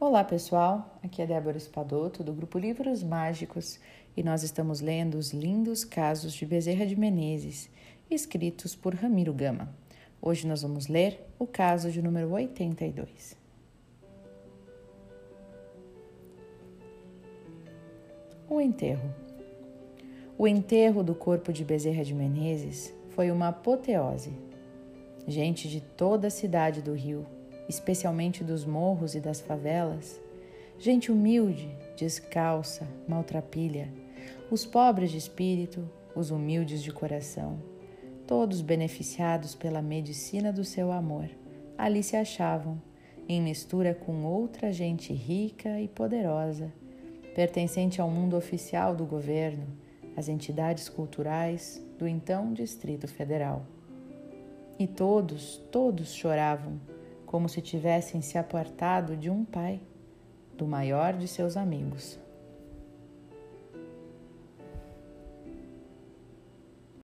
Olá pessoal, aqui é Débora Espadoto do grupo Livros Mágicos e nós estamos lendo os lindos casos de Bezerra de Menezes, escritos por Ramiro Gama. Hoje nós vamos ler o caso de número 82. O enterro. O enterro do corpo de Bezerra de Menezes foi uma apoteose. Gente de toda a cidade do Rio especialmente dos morros e das favelas, gente humilde, descalça, maltrapilha, os pobres de espírito, os humildes de coração, todos beneficiados pela medicina do seu amor, ali se achavam, em mistura com outra gente rica e poderosa, pertencente ao mundo oficial do governo, às entidades culturais do então Distrito Federal. E todos, todos choravam como se tivessem se apartado de um pai, do maior de seus amigos.